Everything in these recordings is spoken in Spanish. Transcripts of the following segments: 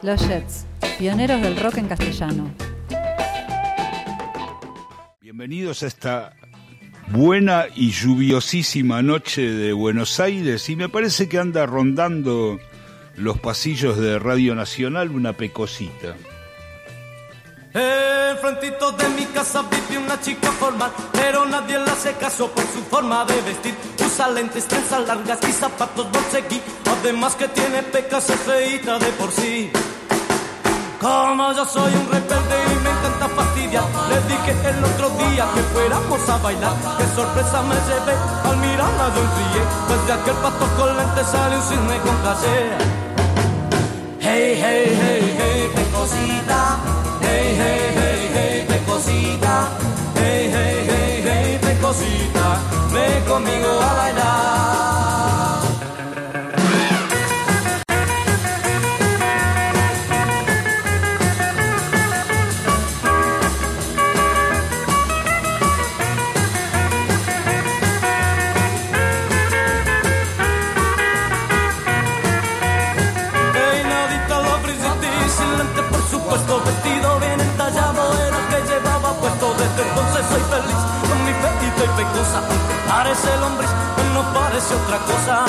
Los Jets, pioneros del rock en castellano. Bienvenidos a esta buena y lluviosísima noche de Buenos Aires y me parece que anda rondando los pasillos de Radio Nacional una pecosita. En frentito de mi casa vive una chica formal, pero nadie le hace caso por su forma de vestir. Usa lentes, trenzas largas y zapatos bolseguí. Además que tiene pecas, es feíta de por sí. Como yo soy un rebelde y me encanta fastidiar, le dije el otro día que fuéramos a bailar. Qué sorpresa me llevé al mirarla un ríe, pues de aquel pato con lentes sale un cisne con casera. Hey, hey, hey, hey, qué cosita. Conmigo a bailar. Peinadita la brisita sin lente por supuesto Vestido bien entallado era que llevaba puesto Desde entonces soy feliz con mi petita y pecosa parece lombriz, no parece otra cosa.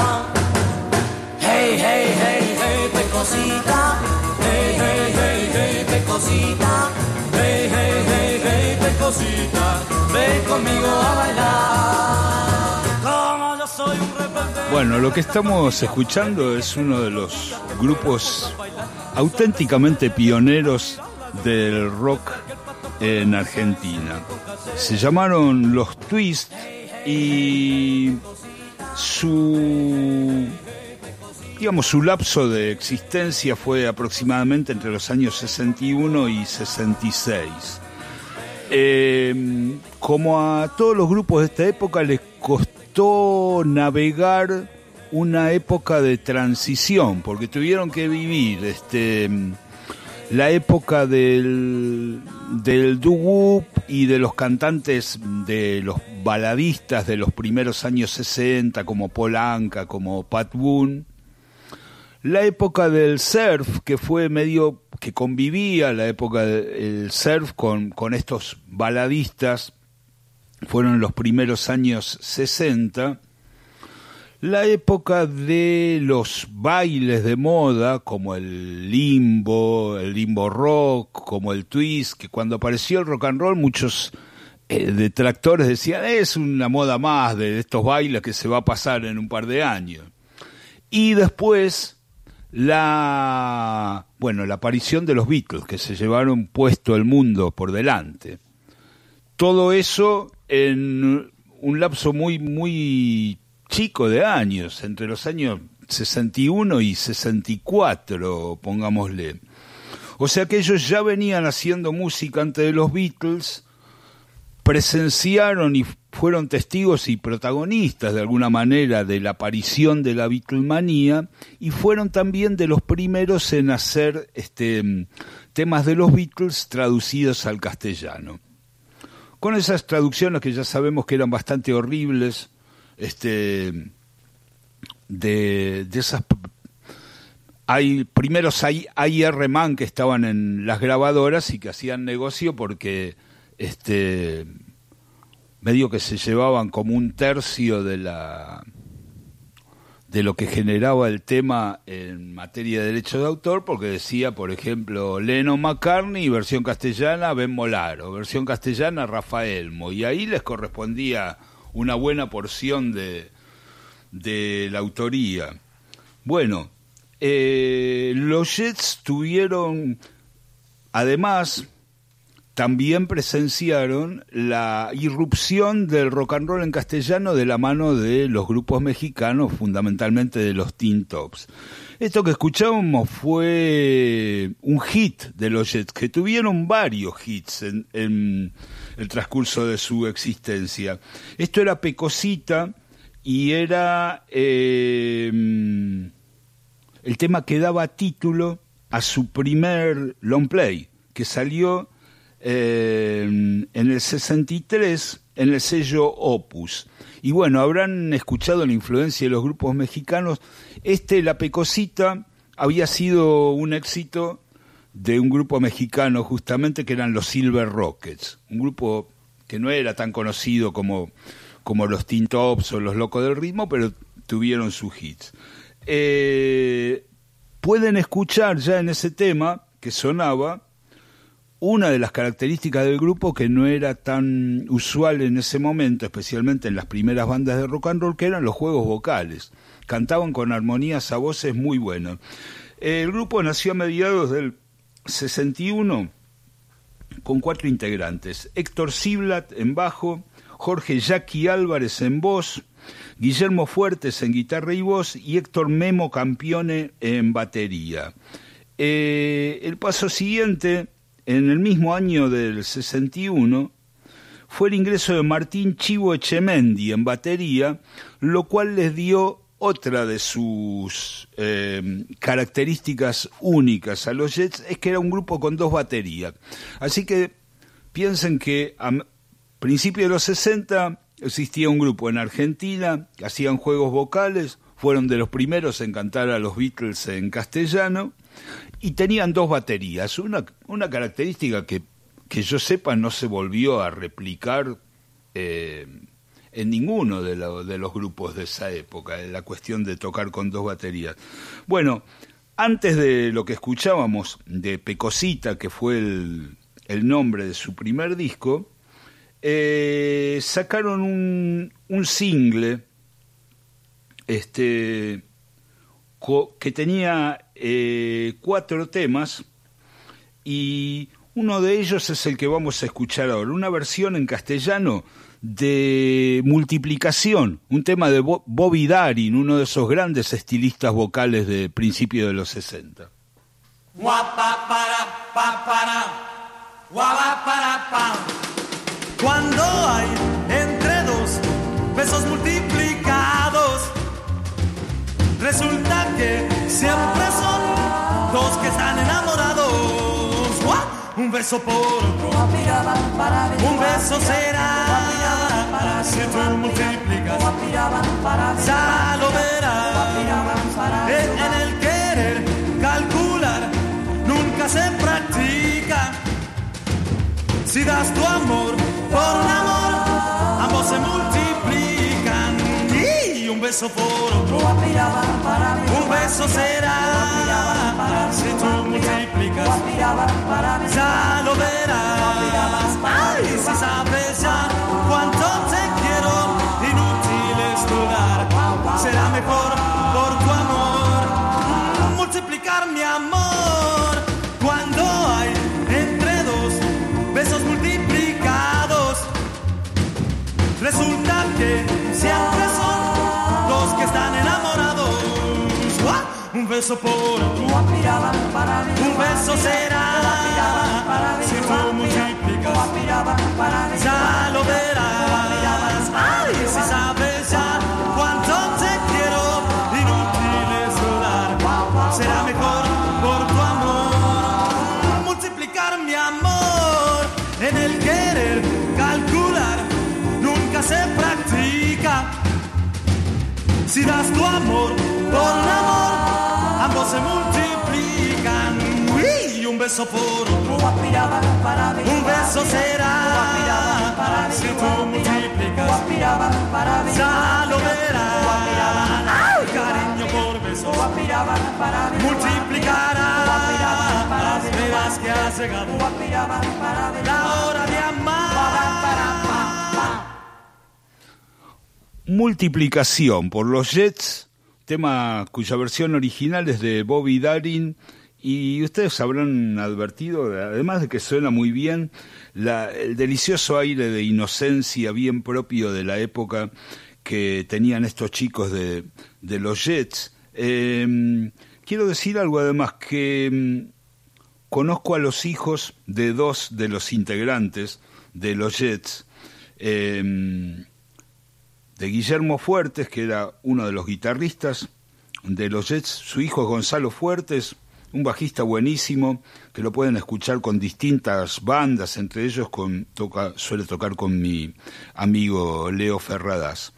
Hey, hey, hey, hey, pecosita Hey, hey, hey, hey, pecosita Hey, hey, hey, hey, pecosita Ven conmigo a bailar. Como yo soy un rebelde. Bueno, lo que estamos escuchando es uno de los grupos auténticamente pioneros del rock en Argentina. Se llamaron Los Twist y su digamos su lapso de existencia fue aproximadamente entre los años 61 y 66. Eh, como a todos los grupos de esta época les costó navegar una época de transición, porque tuvieron que vivir este, la época del, del doo-wop y de los cantantes, de los baladistas de los primeros años 60, como Paul Anka, como Pat Boone, la época del surf, que fue medio que convivía la época del surf con, con estos baladistas, fueron los primeros años 60. La época de los bailes de moda, como el limbo, el limbo rock, como el twist, que cuando apareció el rock and roll muchos eh, detractores decían es una moda más de estos bailes que se va a pasar en un par de años. Y después la bueno, la aparición de los Beatles que se llevaron puesto el mundo por delante. Todo eso en un lapso muy muy chico de años, entre los años 61 y 64, pongámosle. O sea que ellos ya venían haciendo música antes de los Beatles, presenciaron y fueron testigos y protagonistas de alguna manera de la aparición de la Beatlemanía y fueron también de los primeros en hacer este, temas de los Beatles traducidos al castellano. Con esas traducciones que ya sabemos que eran bastante horribles, este, de, de esas hay primeros hay, hay R-Man que estaban en las grabadoras y que hacían negocio porque este medio que se llevaban como un tercio de la de lo que generaba el tema en materia de derecho de autor, porque decía, por ejemplo, Lennon McCartney, versión castellana, Ben Molaro, versión castellana, Rafaelmo, y ahí les correspondía una buena porción de, de la autoría. Bueno, eh, los Jets tuvieron, además, también presenciaron la irrupción del rock and roll en castellano de la mano de los grupos mexicanos, fundamentalmente de los Teen Tops. Esto que escuchábamos fue un hit de los Jets, que tuvieron varios hits en, en el transcurso de su existencia. Esto era Pecosita y era eh, el tema que daba título a su primer long play, que salió eh, en el 63 en el sello Opus. Y bueno, habrán escuchado la influencia de los grupos mexicanos. Este, La Pecosita, había sido un éxito de un grupo mexicano justamente que eran los Silver Rockets, un grupo que no era tan conocido como, como los Teen Tops o los Locos del Ritmo, pero tuvieron sus hits. Eh, pueden escuchar ya en ese tema que sonaba una de las características del grupo que no era tan usual en ese momento, especialmente en las primeras bandas de rock and roll, que eran los juegos vocales. Cantaban con armonías a voces muy buenas. El grupo nació a mediados del 61 con cuatro integrantes. Héctor Siblat en bajo, Jorge Jackie Álvarez en voz, Guillermo Fuertes en guitarra y voz y Héctor Memo Campione en batería. Eh, el paso siguiente en el mismo año del 61 fue el ingreso de Martín Chivo Echemendi en batería, lo cual les dio otra de sus eh, características únicas a los Jets, es que era un grupo con dos baterías. Así que piensen que a principios de los 60 existía un grupo en Argentina que hacían juegos vocales, fueron de los primeros en cantar a los Beatles en castellano, y tenían dos baterías, una, una característica que, que yo sepa no se volvió a replicar eh, en ninguno de, de, los grupos de esa época, la cuestión de tocar con dos baterías. Bueno, antes de lo que escuchábamos de Pecosita, que fue el, el nombre de su primer disco, eh, sacaron un, un single este, que tenía eh, cuatro temas y uno de ellos es el que vamos a escuchar ahora, una versión en castellano de multiplicación, un tema de Bobby Darin, uno de esos grandes estilistas vocales de principio de los 60. Cuando hay entre dos multiplicados, resulta que siempre son dos que están enamorados. Un beso por otro, un beso será. Si tú multiplicas, ya lo verás. En el querer calcular, nunca se practica. Si das tu amor por amor, beso por otro, un beso será. Si tú multiplicas, ya lo verás. Ay, si sabes ya cuánto te quiero, inútil es dudar. Será mejor por tu amor. Multiplicar mi amor Un beso será. Si tú multiplicas, ya lo verás. Ay, si sabes ya cuánto te quiero, inútil es dudar. Será mejor por tu amor multiplicar mi amor en el querer calcular nunca se practica si das tu amor se multiplican. Y un beso por otro. Un beso será si tú multiplicas. ya lo verás. Ay, cariño por beso multiplicarás verás que has llegado. La hora de amar. Multiplicación por los Jets, tema cuya versión original es de Bobby Darin y ustedes habrán advertido, además de que suena muy bien, la, el delicioso aire de inocencia bien propio de la época que tenían estos chicos de, los Jets. Eh, quiero decir algo además que mm, conozco a los hijos de dos de los integrantes de los Jets. Eh, de Guillermo Fuertes, que era uno de los guitarristas de los Jets, su hijo es Gonzalo Fuertes, un bajista buenísimo, que lo pueden escuchar con distintas bandas, entre ellos con, toca, suele tocar con mi amigo Leo Ferradas.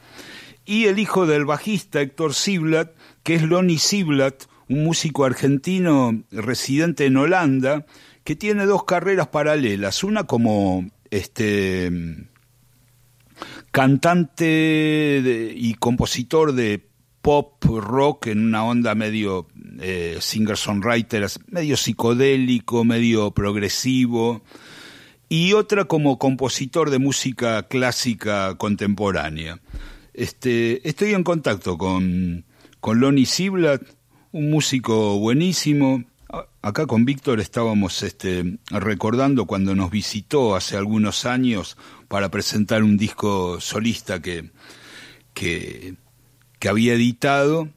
Y el hijo del bajista Héctor Siblat, que es Lonnie Siblat, un músico argentino residente en Holanda que tiene dos carreras paralelas, una como este cantante y compositor de pop rock en una onda medio eh, singer-songwriter, medio psicodélico, medio progresivo, y otra como compositor de música clásica contemporánea. Este, estoy en contacto con, con Lonnie Siblat, un músico buenísimo. Acá con Víctor estábamos este, recordando cuando nos visitó hace algunos años para presentar un disco solista que, que, había editado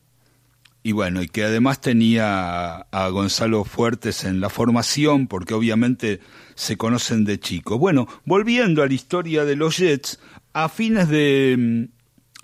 y bueno, y que además tenía a, Gonzalo Fuertes en la formación, porque obviamente se conocen de chicos. Bueno, volviendo a la historia de los Jets, a fines de,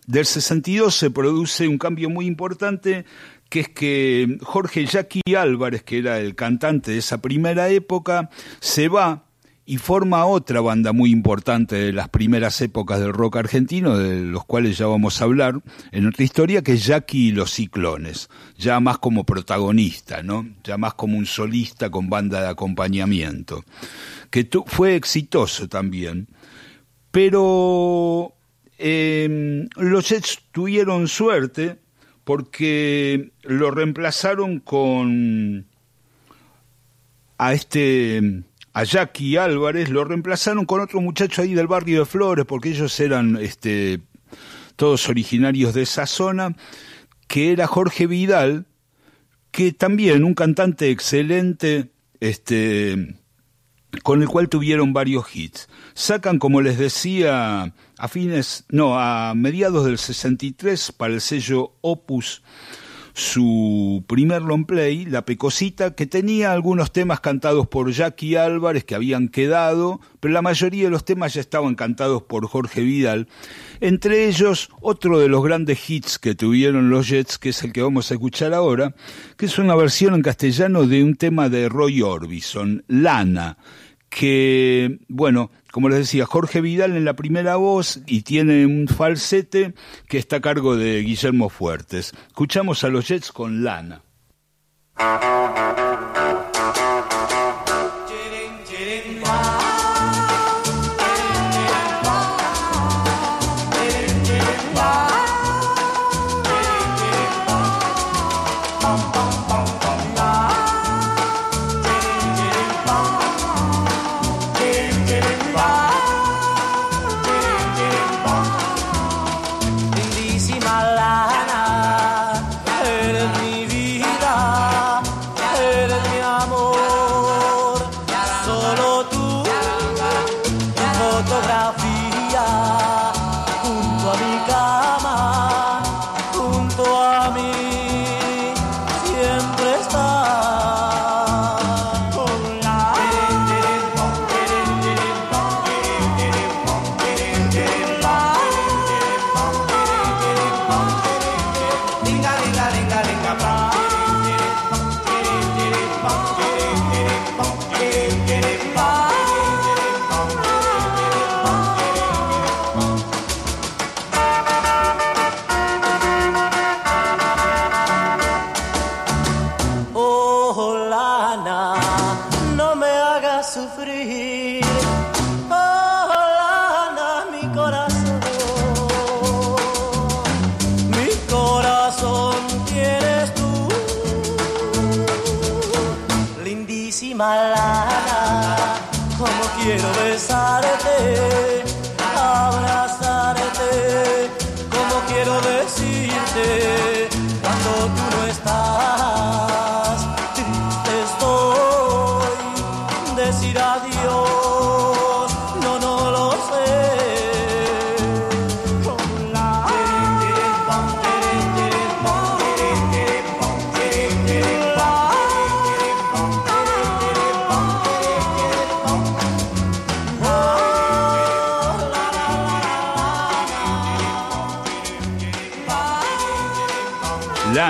del 62 se produce un cambio muy importante, que es que Jorge Jackie Álvarez, que era el cantante de esa primera época, se va y forma otra banda muy importante de las primeras épocas del rock argentino, de los cuales ya vamos a hablar en otra historia, que es Jackie y los Ciclones, ya más como protagonista, ¿no? Ya más como un solista con banda de acompañamiento, que fue exitoso también. Pero em, los Jets tuvieron suerte porque lo reemplazaron con a este a Jackie Álvarez, lo reemplazaron con otro muchacho ahí del barrio de Flores, porque ellos eran este, todos originarios de esa zona, que era Jorge Vidal, que también un cantante excelente, este, con el cual tuvieron varios hits. Sacan, como les decía, a fines, no, a mediados del 63 para el sello Opus su primer long play, La Pecosita, que tenía algunos temas cantados por Jackie Álvarez que habían quedado, pero la mayoría de los temas ya estaban cantados por Jorge Vidal. Entre ellos, otro de los grandes hits que tuvieron los Jets, que es el que vamos a escuchar ahora, que es una versión en castellano de un tema de Roy Orbison, Lana, que, bueno, como les decía, Jorge Vidal en la primera voz y tiene un falsete que está a cargo de Guillermo Fuertes. Escuchamos a los Jets con Lana.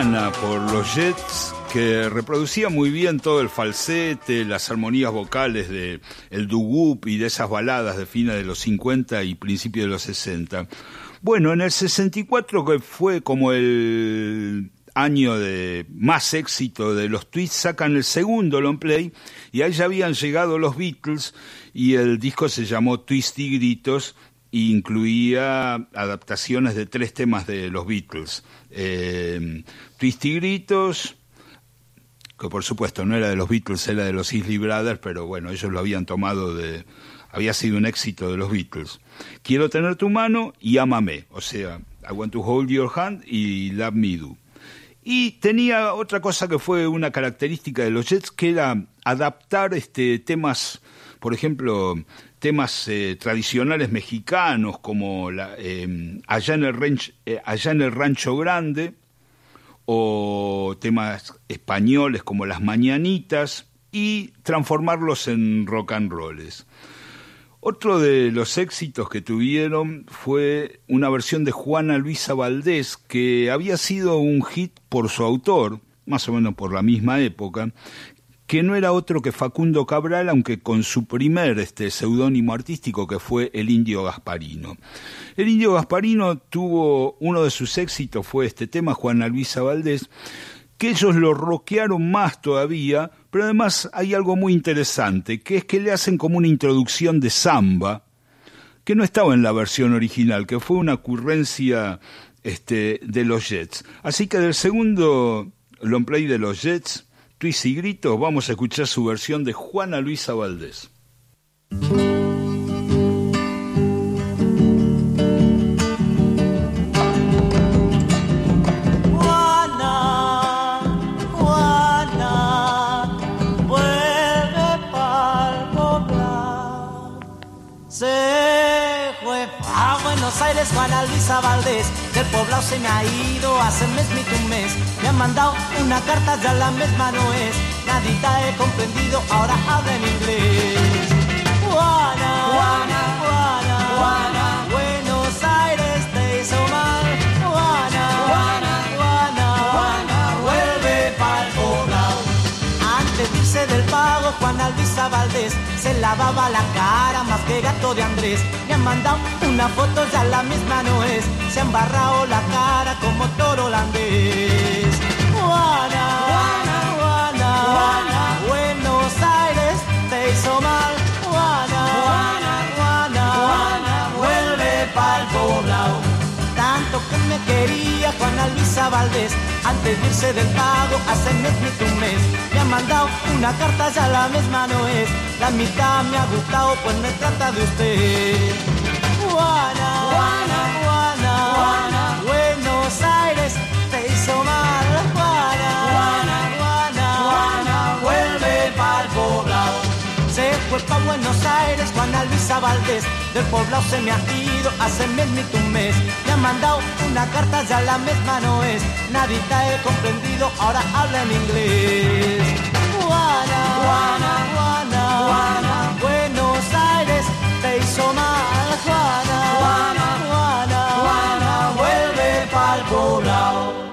Por los Jets, que reproducía muy bien todo el falsete, las armonías vocales de el doo y de esas baladas de fines de los 50 y principios de los 60. Bueno, en el 64 que fue como el año de más éxito de los Twists, sacan el segundo long play y ahí ya habían llegado los Beatles y el disco se llamó Twist y Gritos incluía adaptaciones de tres temas de los Beatles. Eh, Twist y Gritos, que por supuesto no era de los Beatles, era de los Isley Brothers, pero bueno, ellos lo habían tomado de... había sido un éxito de los Beatles. Quiero tener tu mano y ámame, o sea, I want to hold your hand y Love Me Do. Y tenía otra cosa que fue una característica de los Jets, que era adaptar este, temas, por ejemplo, temas eh, tradicionales mexicanos como la, em, allá, en el eh, allá en el Rancho Grande, o temas españoles como las mañanitas, y transformarlos en rock and rolls. Otro de los éxitos que tuvieron fue una versión de Juana Luisa Valdés, que había sido un hit por su autor, más o menos por la misma época, que no era otro que Facundo Cabral, aunque con su primer este, seudónimo artístico que fue el Indio Gasparino. El Indio Gasparino tuvo uno de sus éxitos, fue este tema, Juana Luisa Valdés, que ellos lo roquearon más todavía, pero además hay algo muy interesante, que es que le hacen como una introducción de samba, que no estaba en la versión original, que fue una ocurrencia este, de los Jets. Así que del segundo long de los Jets, Twist y Grito, vamos a escuchar su versión de Juana Luisa Valdés. Aires, Juana Luisa Valdés, del poblado se me ha ido hace mes ni un mes. Me han mandado una carta, ya la misma no es. Nadita he comprendido, ahora habla en inglés. Juana, Juana, Juana, Juana, Buenos Aires te hizo mal. Juana, Juana, Juana, Juana, vuelve para el poblado. Antes de irse del pago, Juana Luisa Valdés se lavaba la cara más que gato de Andrés. Me han mandado una foto, ya la misma no es. Se ha embarrado la cara como toro holandés. Juana, Juana, Juana, Juana, Buenos Aires te hizo mal. Juana, Juana, Juana, Juana, vuelve pa'l poblado. Tanto que me quería Juana Luisa Valdés antes de irse del pago hace mes ni un mes. Me han mandado una carta, ya la misma no es. La mitad me ha gustado, pues me trata de usted. Juana, Juana, Juana, Juana, Buenos Aires te hizo mal. Juana, Para Buenos Aires, Juana Luisa Valdés, del poblado se me ha ido hace mes ni un mes. Me han mandado una carta, ya la misma no es. Nadita he comprendido, ahora habla en inglés. Juana, Juana, Juana, Juana, Buenos Aires te hizo mal. Juana, Juana, Juana, Juana, vuelve pa'l poblado.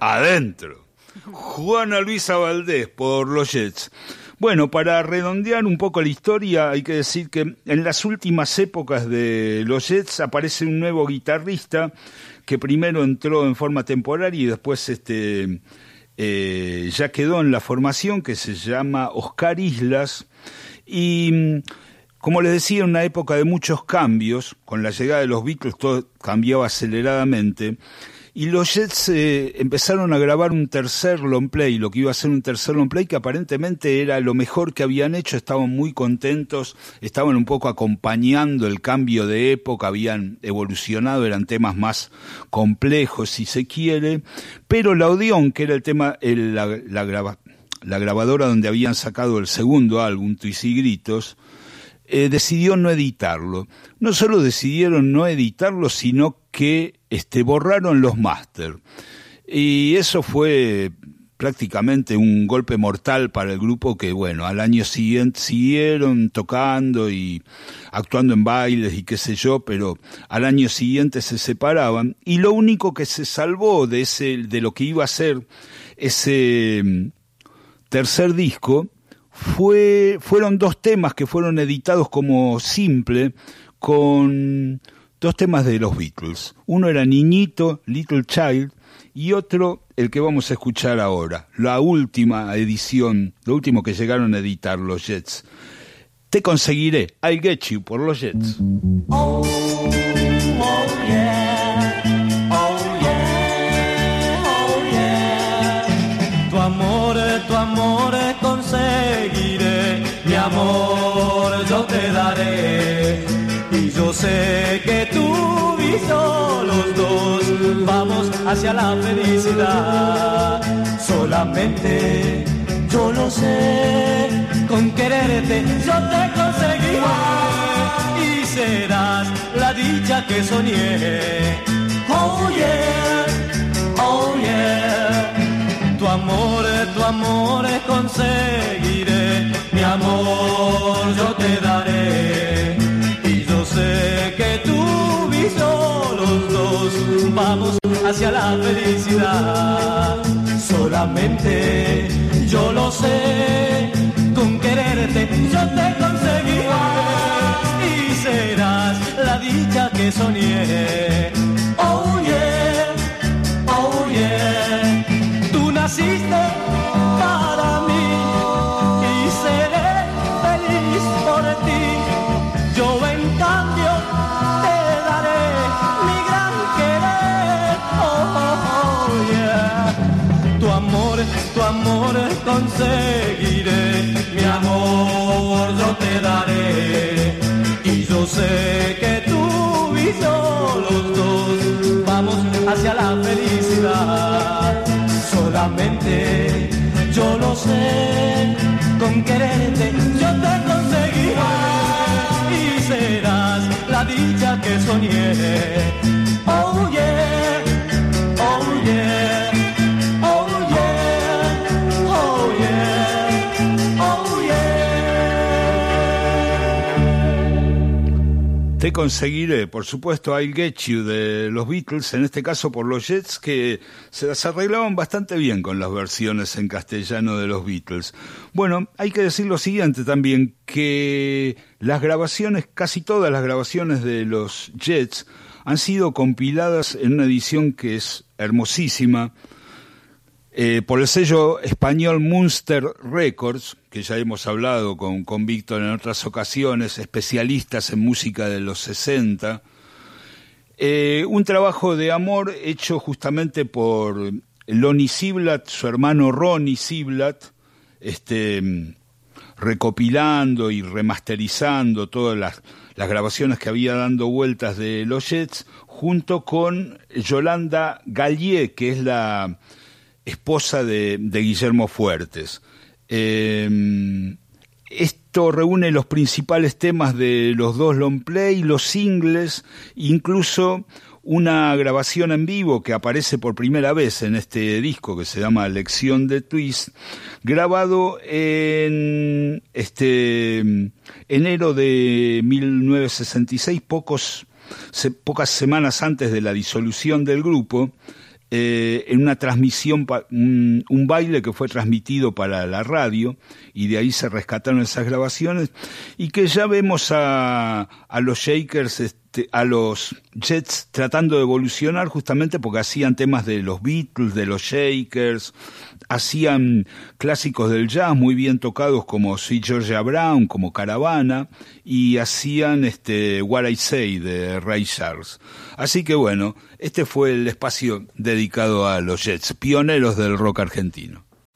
Adentro. Juana Luisa Valdés por los Jets. Bueno, para redondear un poco la historia, hay que decir que en las últimas épocas de los Jets aparece un nuevo guitarrista que primero entró en forma temporaria y después este, eh, ya quedó en la formación, que se llama Oscar Islas. Y como les decía, en una época de muchos cambios, con la llegada de los Beatles todo cambiaba aceleradamente. Y los Jets eh, empezaron a grabar un tercer long play, lo que iba a ser un tercer long play que aparentemente era lo mejor que habían hecho, estaban muy contentos, estaban un poco acompañando el cambio de época, habían evolucionado, eran temas más complejos si se quiere, pero la Odeon, que era el tema, la, la, grabadora donde habían sacado el segundo álbum, Twist y Gritos, eh, decidió no editarlo. No solo decidieron no editarlo, sino que este, borraron los máster. Y eso fue prácticamente un golpe mortal para el grupo que, bueno, al año siguiente siguieron tocando y actuando en bailes y qué sé yo, pero al año siguiente se separaban y lo único que se salvó de ese de lo que iba a ser ese mm, tercer disco fue fueron dos temas que fueron editados como simple con dos temas de los Beatles. Uno era Niñito, Little Child, y otro el que vamos a escuchar ahora, la última edición, lo último que llegaron a editar los Jets. Te conseguiré, I'll Get You por los Jets. Oh, oh yeah, oh yeah, oh yeah. Tu amor, tu amor conseguiré, mi amor yo te daré. Y yo sé que yo los dos. Vamos hacia la felicidad. Solamente yo lo sé, con quererte yo te conseguiré y serás la dicha que soñé. Oh yeah, oh yeah, tu amor, tu amor conseguiré, mi amor yo te daré. Y yo sé que tú yo los dos vamos hacia la felicidad. Solamente yo lo sé, con quererte yo te conseguiré y serás la dicha que soñé. Yo lo sé, con quererte yo te conseguiré y serás la dicha que soñé. Conseguiré, por supuesto, I'll Get You de los Beatles, en este caso por los Jets, que se las arreglaban bastante bien con las versiones en castellano de los Beatles. Bueno, hay que decir lo siguiente también, que las grabaciones, casi todas las grabaciones de los Jets, han sido compiladas en una edición que es hermosísima, eh, por el sello español Munster Records, que ya hemos hablado con, con Víctor en otras ocasiones, especialistas en música de los 60. Eh, un trabajo de amor hecho justamente por Lonnie Siblatt, su hermano Ronnie Siblatt, este, recopilando y remasterizando todas las, las grabaciones que había dando vueltas de los Jets, junto con Yolanda Gallier, que es la esposa de Guillermo Fuertes. Eh, esto reúne los principales temas de los dos long play, los singles, incluso una grabación en vivo que aparece por primera vez en este disco que se llama Lección de Twist, grabado en este enero de 1966, pocos, se, pocas semanas antes de la disolución del grupo, eh, en una transmisión, un, un, baile que fue transmitido para la radio y de ahí se rescataron esas grabaciones y que ya vemos a, a los Shakers, a los Jets tratando de evolucionar justamente porque hacían temas de los Beatles, de los Shakers, hacían clásicos del jazz muy bien tocados como Sweet Georgia Brown, como Caravana, y hacían este What I Say de Ray Charles. Así que bueno, este fue el espacio dedicado a los Jets, pioneros del rock argentino.